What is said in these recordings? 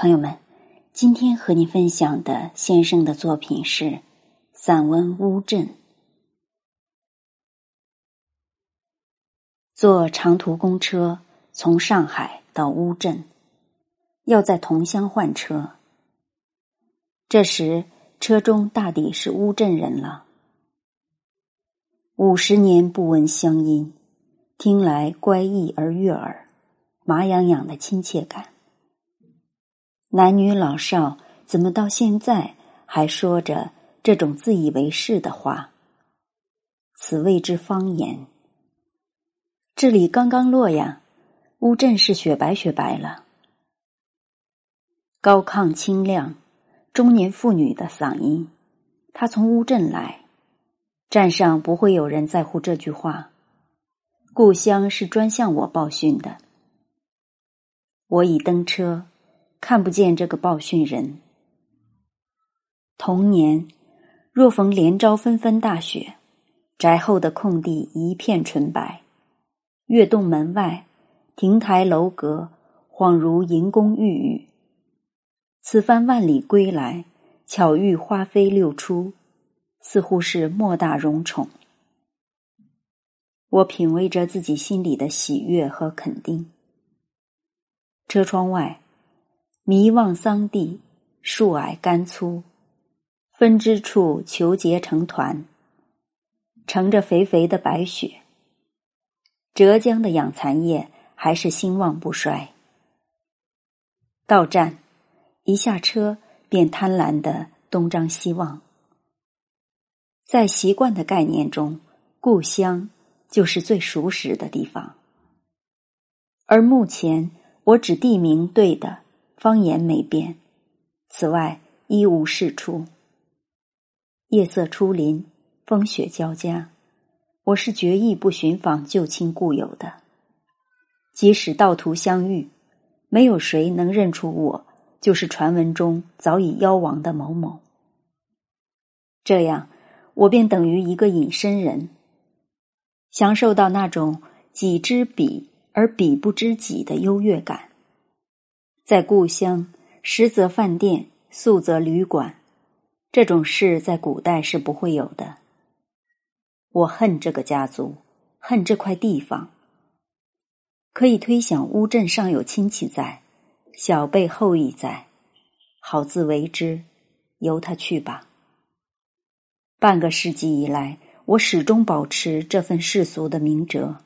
朋友们，今天和您分享的先生的作品是散文《乌镇》。坐长途公车从上海到乌镇，要在同乡换车。这时车中大抵是乌镇人了。五十年不闻乡音，听来乖异而悦耳，麻痒痒的亲切感。男女老少怎么到现在还说着这种自以为是的话？此谓之方言。这里刚刚落呀，乌镇是雪白雪白了。高亢清亮，中年妇女的嗓音。她从乌镇来，站上不会有人在乎这句话。故乡是专向我报讯的。我已登车。看不见这个报讯人。童年，若逢连朝纷纷大雪，宅后的空地一片纯白，月洞门外，亭台楼阁，恍如银宫玉宇。此番万里归来，巧遇花飞六出，似乎是莫大荣宠。我品味着自己心里的喜悦和肯定。车窗外。迷望桑地，树矮干粗，分枝处球结成团，乘着肥肥的白雪。浙江的养蚕业还是兴旺不衰。到站，一下车便贪婪的东张西望。在习惯的概念中，故乡就是最熟识的地方，而目前我指地名对的。方言没变，此外一无是处。夜色初临，风雪交加，我是决意不寻访旧亲故友的。即使道途相遇，没有谁能认出我就是传闻中早已夭亡的某某。这样，我便等于一个隐身人，享受到那种己知彼而彼不知己的优越感。在故乡，实则饭店，素则旅馆，这种事在古代是不会有的。我恨这个家族，恨这块地方。可以推想，乌镇尚有亲戚在，小辈后裔在，好自为之，由他去吧。半个世纪以来，我始终保持这份世俗的明哲。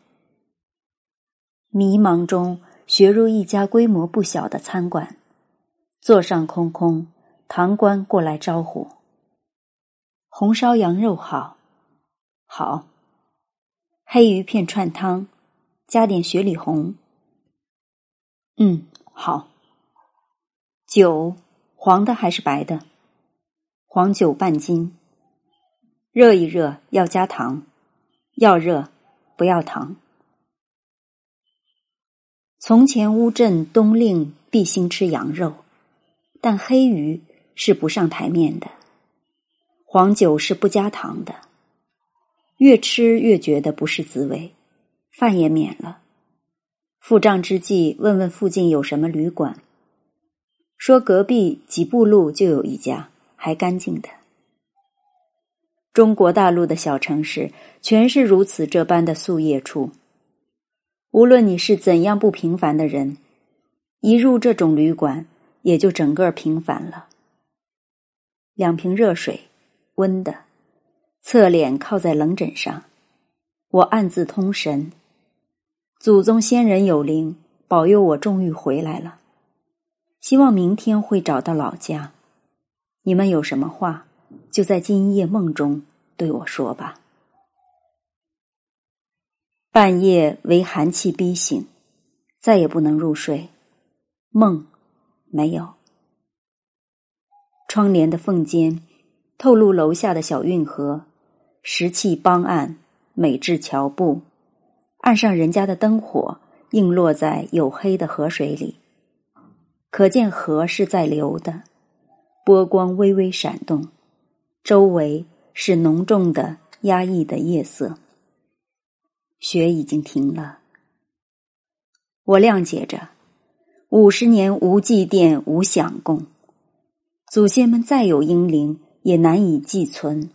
迷茫中。学入一家规模不小的餐馆，座上空空，堂倌过来招呼：“红烧羊肉好，好，黑鱼片串汤，加点雪里红。嗯，好。酒黄的还是白的？黄酒半斤。热一热要加糖，要热不要糖。”从前乌镇冬令必兴吃羊肉，但黑鱼是不上台面的，黄酒是不加糖的。越吃越觉得不是滋味，饭也免了。付账之际，问问附近有什么旅馆，说隔壁几步路就有一家，还干净的。中国大陆的小城市，全是如此这般的宿夜处。无论你是怎样不平凡的人，一入这种旅馆，也就整个平凡了。两瓶热水，温的，侧脸靠在冷枕上，我暗自通神：祖宗先人有灵，保佑我终于回来了。希望明天会找到老家。你们有什么话，就在今夜梦中对我说吧。半夜为寒气逼醒，再也不能入睡。梦没有。窗帘的缝间透露楼下的小运河，石砌帮岸，美致桥步。岸上人家的灯火映落在黝黑的河水里，可见河是在流的，波光微微闪动。周围是浓重的压抑的夜色。雪已经停了，我谅解着，五十年无祭奠，无享供。祖先们再有英灵，也难以寄存。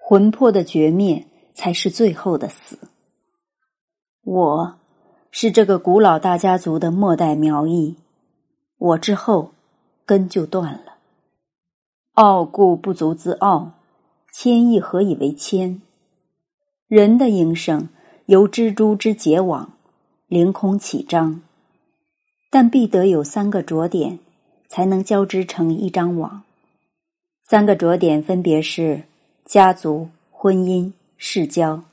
魂魄的绝灭，才是最后的死。我是这个古老大家族的末代苗裔，我之后根就断了。傲故不足自傲，谦亦何以为谦？人的营生由蜘蛛之结网，凌空起张，但必得有三个着点，才能交织成一张网。三个着点分别是家族、婚姻、世交。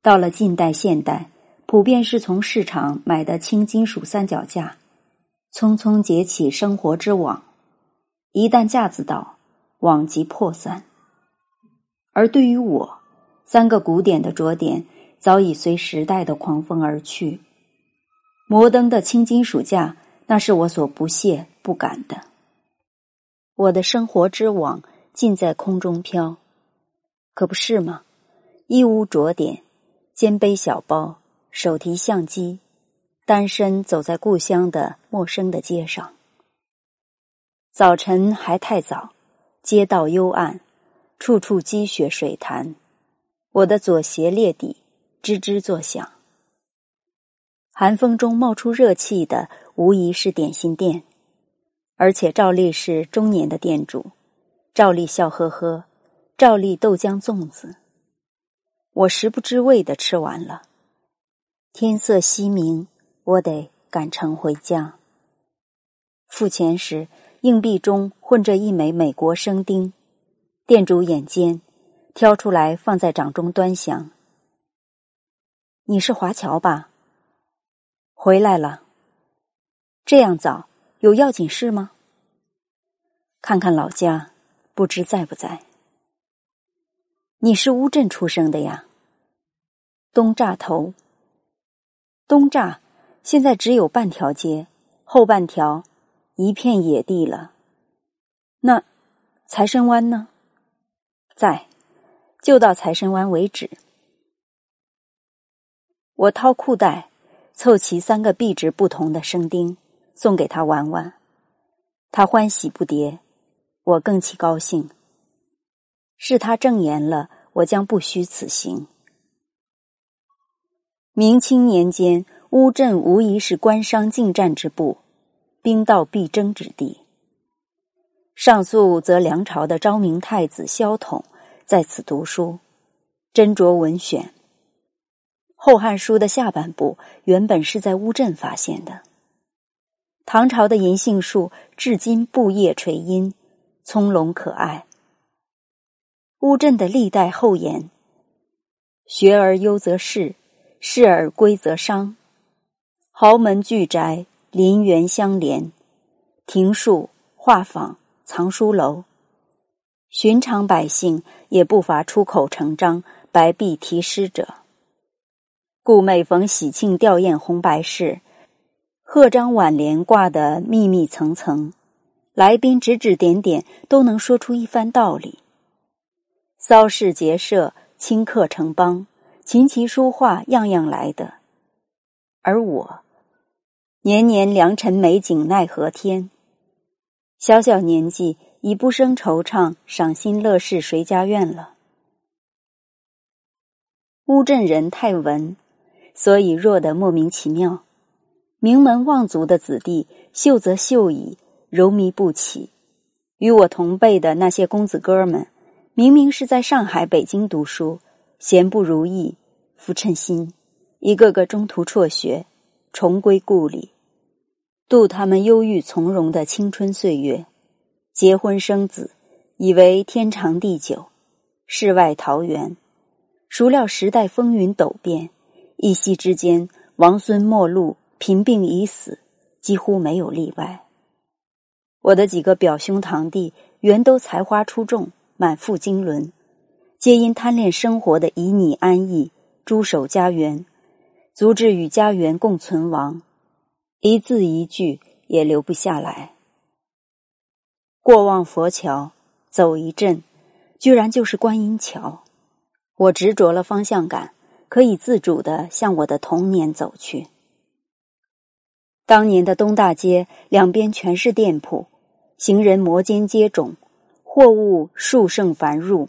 到了近代、现代，普遍是从市场买的轻金属三脚架，匆匆结起生活之网。一旦架子倒，网即破散。而对于我，三个古典的着点早已随时代的狂风而去。摩登的轻金属架，那是我所不屑不敢的。我的生活之网尽在空中飘，可不是吗？一无着点，肩背小包，手提相机，单身走在故乡的陌生的街上。早晨还太早，街道幽暗，处处积雪水潭。我的左鞋裂底，吱吱作响。寒风中冒出热气的，无疑是点心店，而且照例是中年的店主，照例笑呵呵，照例豆浆粽子。我食不知味的吃完了，天色西明，我得赶程回家。付钱时。硬币中混着一枚美国生丁，店主眼尖，挑出来放在掌中端详。你是华侨吧？回来了。这样早，有要紧事吗？看看老家，不知在不在。你是乌镇出生的呀？东栅头。东栅现在只有半条街，后半条。一片野地了，那财神湾呢？在，就到财神湾为止。我掏裤袋，凑齐三个币值不同的生丁，送给他玩玩。他欢喜不迭，我更其高兴。是他证言了，我将不虚此行。明清年间，乌镇无疑是官商竞战之部。兵道必争之地。上溯则梁朝的昭明太子萧统在此读书，斟酌文选。《后汉书》的下半部原本是在乌镇发现的。唐朝的银杏树至今布叶垂荫，葱茏可爱。乌镇的历代后言：学而优则仕，仕而归则商。豪门巨宅。林园相连，庭树、画舫、藏书楼，寻常百姓也不乏出口成章、白璧题诗者。故每逢喜庆吊唁红白事，贺章挽联挂得密密层层，来宾指指点点都能说出一番道理。骚事结社，顷刻成邦，琴棋书画样样来的，而我。年年良辰美景奈何天，小小年纪已不生惆怅，赏心乐事谁家院了？乌镇人太文，所以弱得莫名其妙。名门望族的子弟，秀则秀矣，柔靡不起。与我同辈的那些公子哥儿们，明明是在上海、北京读书，闲不如意，浮称心，一个个中途辍学，重归故里。度他们忧郁从容的青春岁月，结婚生子，以为天长地久，世外桃源。孰料时代风云陡变，一夕之间，王孙末路，贫病已死，几乎没有例外。我的几个表兄堂弟原都才华出众，满腹经纶，皆因贪恋生活的旖旎安逸，驻守家园，足至与家园共存亡。一字一句也留不下来。过望佛桥，走一阵，居然就是观音桥。我执着了方向感，可以自主的向我的童年走去。当年的东大街两边全是店铺，行人摩肩接踵，货物数盛繁入，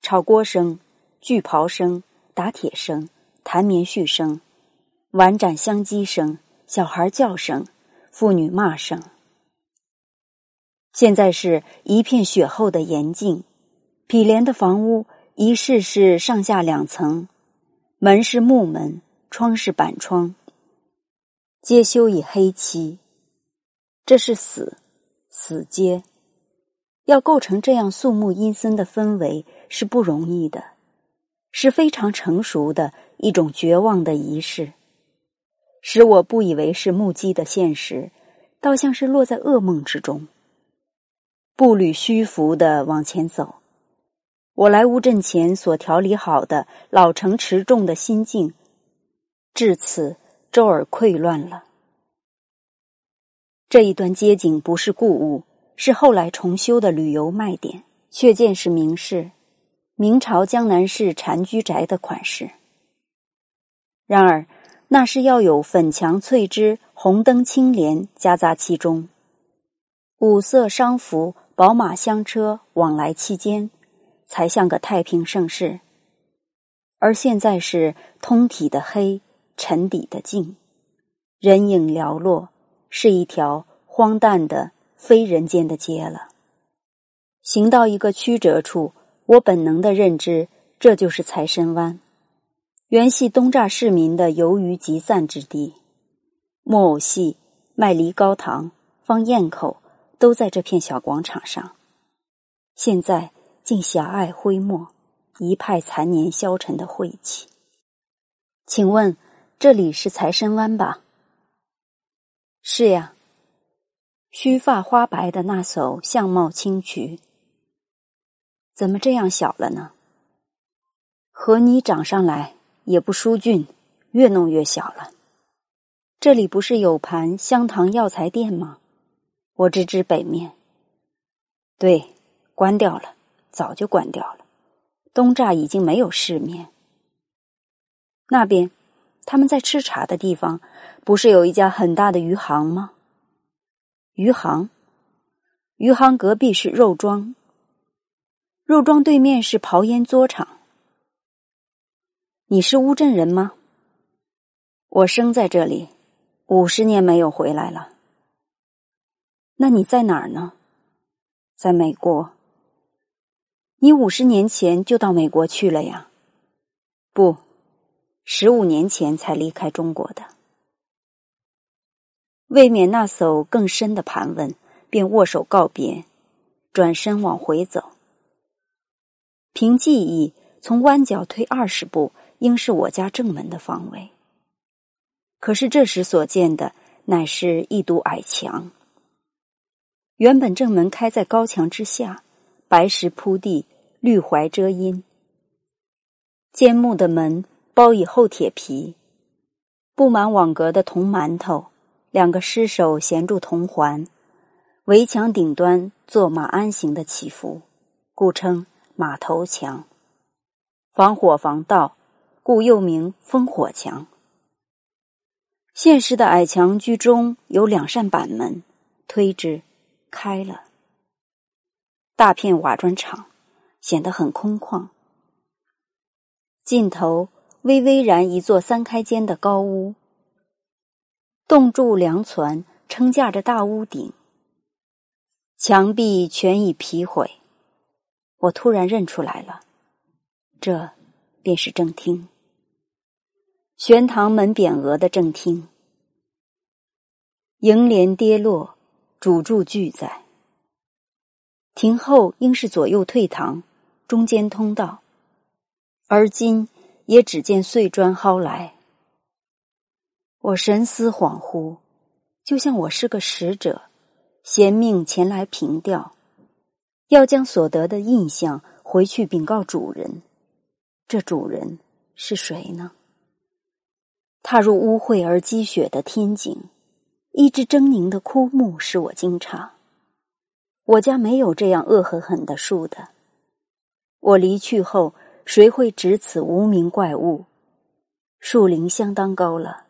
炒锅声、锯刨声、打铁声、弹棉絮声、碗盏相击声、小孩叫声、妇女骂声。现在是一片雪后的严静，毗连的房屋一室是上下两层，门是木门，窗是板窗。皆修以黑漆，这是死，死街。要构成这样肃穆阴森的氛围是不容易的，是非常成熟的一种绝望的仪式，使我不以为是目击的现实，倒像是落在噩梦之中。步履虚浮的往前走，我来乌镇前所调理好的老成持重的心境，至此。周而溃乱了。这一段街景不是故物，是后来重修的旅游卖点，却见是明式，明朝江南市禅居宅的款式。然而，那是要有粉墙翠枝、红灯青帘夹杂其中，五色商服、宝马香车往来其间，才像个太平盛世。而现在是通体的黑。沉底的静，人影寥落，是一条荒诞的非人间的街了。行到一个曲折处，我本能的认知，这就是财神湾，原系东栅市民的游鱼集散之地。木偶戏、卖梨膏糖、放焰口，都在这片小广场上。现在竟狭隘灰墨，一派残年消沉的晦气。请问？这里是财神湾吧？是呀。须发花白的那艘相貌清癯，怎么这样小了呢？和你长上来也不疏浚，越弄越小了。这里不是有盘香堂药材店吗？我直指北面。对，关掉了，早就关掉了。东栅已经没有市面。那边。他们在吃茶的地方，不是有一家很大的鱼行吗？鱼行，鱼行隔壁是肉庄，肉庄对面是刨烟作厂。你是乌镇人吗？我生在这里，五十年没有回来了。那你在哪儿呢？在美国。你五十年前就到美国去了呀？不。十五年前才离开中国的，未免那艘更深的盘问，便握手告别，转身往回走。凭记忆，从弯角退二十步，应是我家正门的方位。可是这时所见的，乃是一堵矮墙。原本正门开在高墙之下，白石铺地，绿槐遮阴，尖木的门。包以厚铁皮，布满网格的铜馒头，两个尸首衔住铜环，围墙顶端做马鞍形的起伏，故称马头墙。防火防盗，故又名烽火墙。现实的矮墙居中有两扇板门，推之开了。大片瓦砖厂显得很空旷，尽头。微微然一座三开间的高屋，洞柱梁攒撑架着大屋顶，墙壁全已劈毁。我突然认出来了，这便是正厅，玄堂门匾额的正厅。楹联跌落，主柱俱在。庭后应是左右退堂，中间通道，而今。也只见碎砖蒿来，我神思恍惚，就像我是个使者，贤命前来凭吊，要将所得的印象回去禀告主人。这主人是谁呢？踏入污秽而积雪的天井，一只狰狞的枯木使我惊诧。我家没有这样恶狠狠的树的。我离去后。谁会指此无名怪物？树龄相当高了，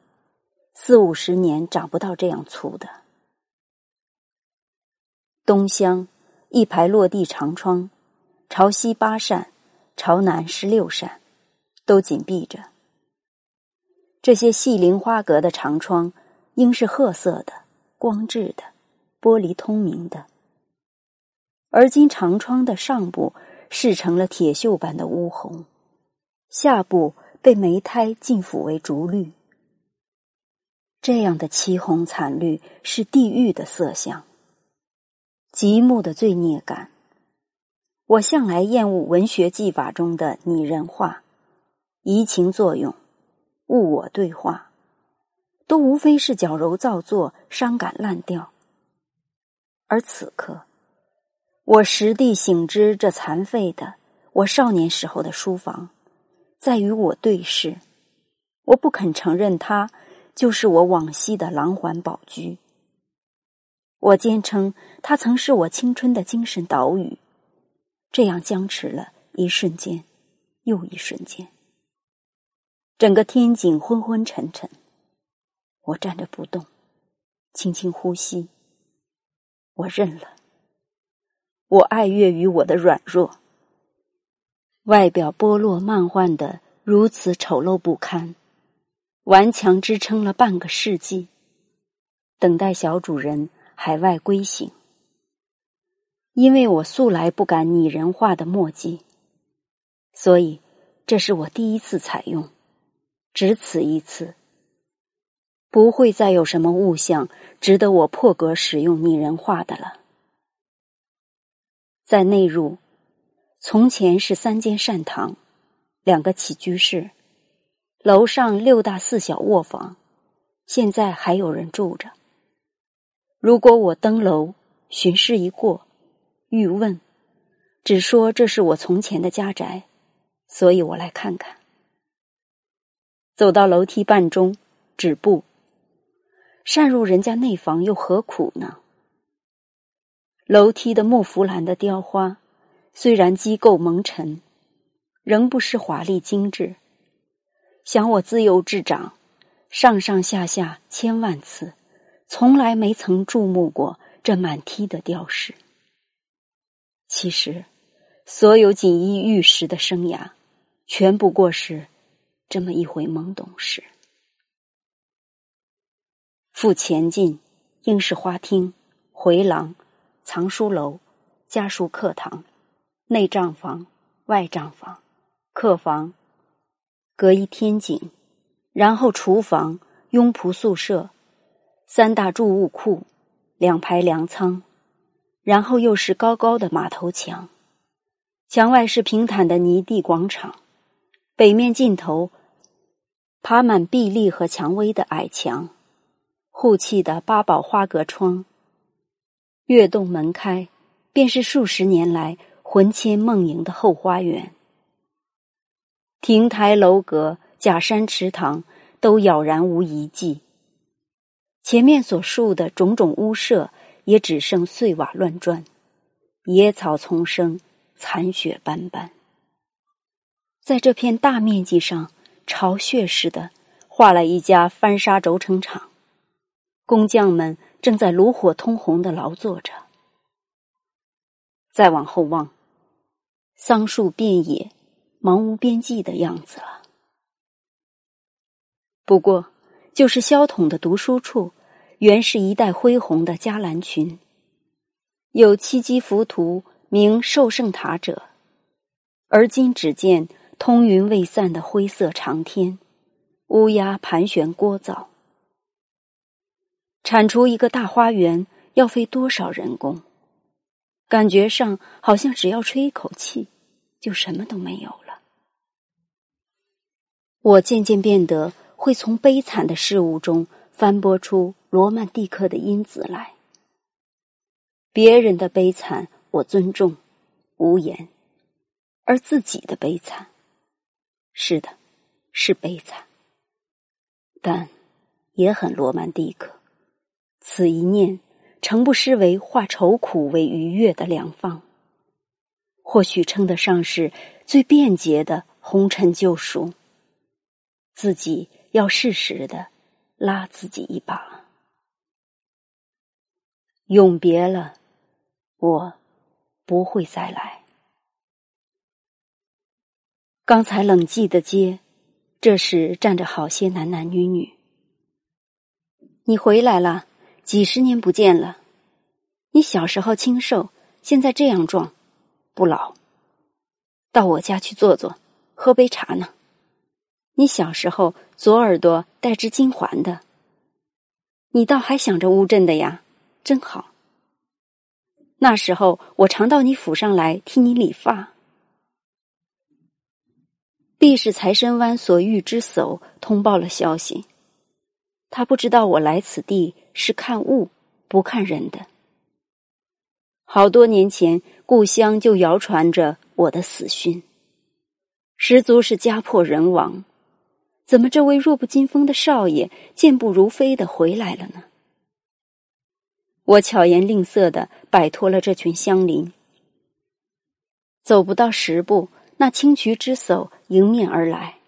四五十年长不到这样粗的。东厢一排落地长窗，朝西八扇，朝南十六扇，都紧闭着。这些细棂花格的长窗，应是褐色的、光质的、玻璃通明的。而今长窗的上部饰成了铁锈般的乌红，下部被煤胎浸腐为竹绿。这样的凄红惨绿是地狱的色相，极目的罪孽感。我向来厌恶文学技法中的拟人化、移情作用、物我对话，都无非是矫揉造作、伤感烂调。而此刻，我实地醒知，这残废的我少年时候的书房，在与我对视，我不肯承认它。就是我往昔的狼环宝居。我坚称它曾是我青春的精神岛屿，这样僵持了一瞬间，又一瞬间。整个天井昏昏沉沉，我站着不动，轻轻呼吸。我认了，我爱悦于我的软弱，外表剥落漫幻的如此丑陋不堪。顽强支撑了半个世纪，等待小主人海外归行。因为我素来不敢拟人化的墨迹，所以这是我第一次采用，只此一次。不会再有什么物象值得我破格使用拟人化的了。在内入，从前是三间善堂，两个起居室。楼上六大四小卧房，现在还有人住着。如果我登楼巡视一过，欲问，只说这是我从前的家宅，所以我来看看。走到楼梯半中，止步。擅入人家内房又何苦呢？楼梯的木弗兰的雕花，虽然机构蒙尘，仍不失华丽精致。想我自幼至长，上上下下千万次，从来没曾注目过这满梯的雕饰。其实，所有锦衣玉食的生涯，全不过是这么一回懵懂事。复前进，应是花厅、回廊、藏书楼、家书课堂、内账房、外账房、客房。隔一天井，然后厨房、佣仆宿舍、三大贮物库、两排粮仓，然后又是高高的马头墙。墙外是平坦的泥地广场，北面尽头爬满壁立和蔷薇的矮墙，护砌的八宝花格窗。跃动门开，便是数十年来魂牵梦萦的后花园。亭台楼阁、假山池塘都杳然无遗迹。前面所述的种种屋舍，也只剩碎瓦乱砖，野草丛生，残雪斑斑。在这片大面积上，巢穴似的画了一家翻砂轴承厂，工匠们正在炉火通红的劳作着。再往后望，桑树遍野。茫无边际的样子了。不过，就是萧统的读书处，原是一带恢宏的伽蓝群，有七级浮屠名寿圣塔者，而今只见通云未散的灰色长天，乌鸦盘旋聒噪。铲除一个大花园要费多少人工？感觉上好像只要吹一口气，就什么都没有了。我渐渐变得会从悲惨的事物中翻拨出罗曼蒂克的因子来。别人的悲惨我尊重，无言；而自己的悲惨，是的，是悲惨，但也很罗曼蒂克。此一念，诚不失为化愁苦为愉悦的良方。或许称得上是最便捷的红尘救赎。自己要适时的拉自己一把。永别了，我不会再来。刚才冷寂的街，这时站着好些男男女女。你回来了，几十年不见了。你小时候清瘦，现在这样壮，不老。到我家去坐坐，喝杯茶呢。你小时候左耳朵戴只金环的，你倒还想着乌镇的呀，真好。那时候我常到你府上来替你理发。必是财神湾所遇之叟通报了消息。他不知道我来此地是看物不看人的。好多年前，故乡就谣传着我的死讯，十足是家破人亡。怎么这位弱不禁风的少爷健步如飞的回来了呢？我巧言令色的摆脱了这群乡邻，走不到十步，那青渠之叟迎面而来，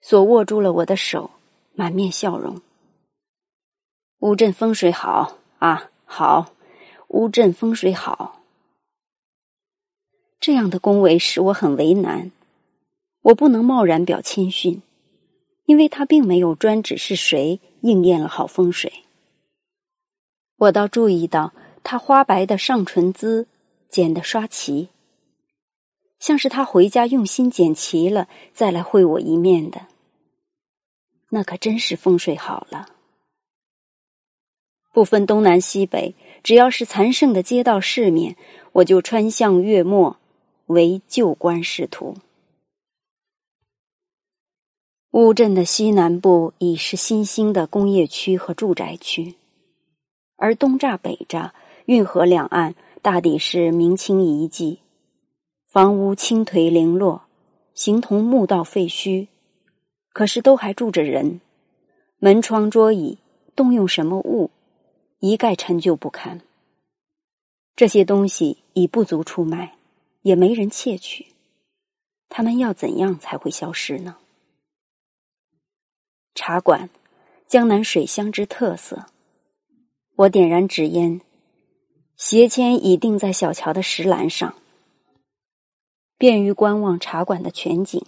所握住了我的手。满面笑容。乌镇风水好啊，好！乌镇风水好。这样的恭维使我很为难，我不能贸然表谦逊，因为他并没有专指是谁应验了好风水。我倒注意到他花白的上唇姿剪得刷齐，像是他回家用心剪齐了再来会我一面的。那可真是风水好了，不分东南西北，只要是残剩的街道市面，我就穿巷月末为旧官仕途。乌镇的西南部已是新兴的工业区和住宅区，而东栅北栅运河两岸大抵是明清遗迹，房屋倾颓零落，形同墓道废墟。可是都还住着人，门窗桌椅动用什么物，一概陈旧不堪。这些东西已不足出卖，也没人窃取，他们要怎样才会消失呢？茶馆，江南水乡之特色。我点燃纸烟，斜签已钉在小桥的石栏上，便于观望茶馆的全景。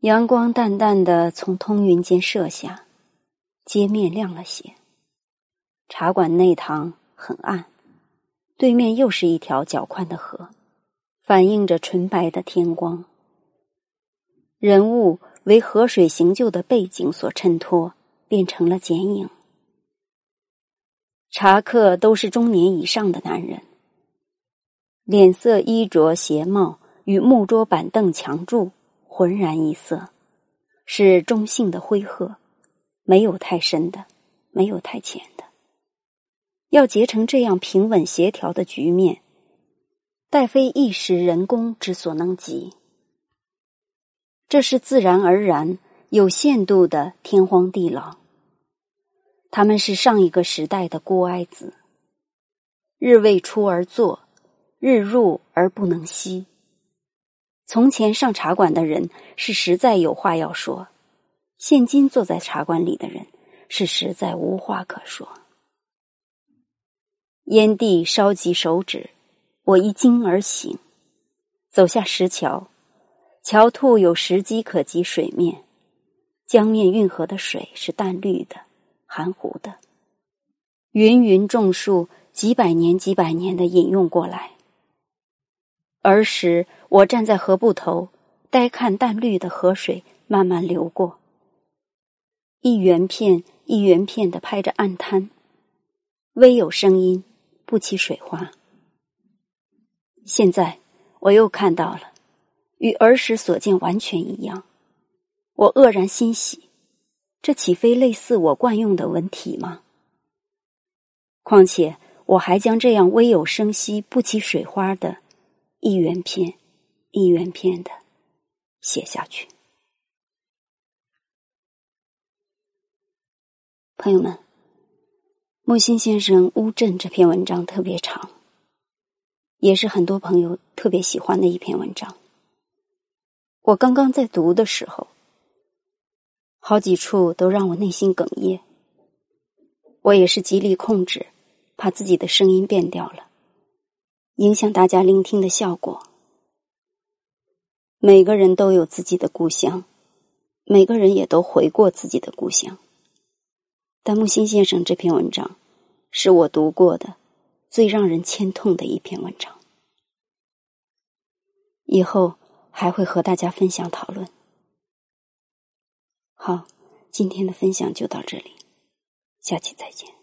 阳光淡淡的从通云间射下，街面亮了些。茶馆内堂很暗，对面又是一条较宽的河，反映着纯白的天光。人物为河水行旧的背景所衬托，变成了剪影。茶客都是中年以上的男人，脸色、衣着、鞋帽与木桌板凳墙柱。浑然一色，是中性的灰褐，没有太深的，没有太浅。要结成这样平稳协调的局面，待非一时人工之所能及。这是自然而然、有限度的天荒地老。他们是上一个时代的孤哀子，日未出而作，日入而不能息。从前上茶馆的人是实在有话要说，现今坐在茶馆里的人是实在无话可说。烟蒂烧及手指，我一惊而醒，走下石桥，桥兔有石机可及水面，江面运河的水是淡绿的、含糊的，芸芸种树几百年、几百年的引用过来。儿时，我站在河埠头，呆看淡绿的河水慢慢流过，一圆片一圆片的拍着岸滩，微有声音，不起水花。现在我又看到了，与儿时所见完全一样，我愕然欣喜，这岂非类似我惯用的文体吗？况且我还将这样微有声息、不起水花的。一元篇，一元篇的写下去。朋友们，木心先生《乌镇》这篇文章特别长，也是很多朋友特别喜欢的一篇文章。我刚刚在读的时候，好几处都让我内心哽咽。我也是极力控制，怕自己的声音变掉了，影响大家聆听的效果。每个人都有自己的故乡，每个人也都回过自己的故乡。但木心先生这篇文章，是我读过的最让人牵痛的一篇文章。以后还会和大家分享讨论。好，今天的分享就到这里，下期再见。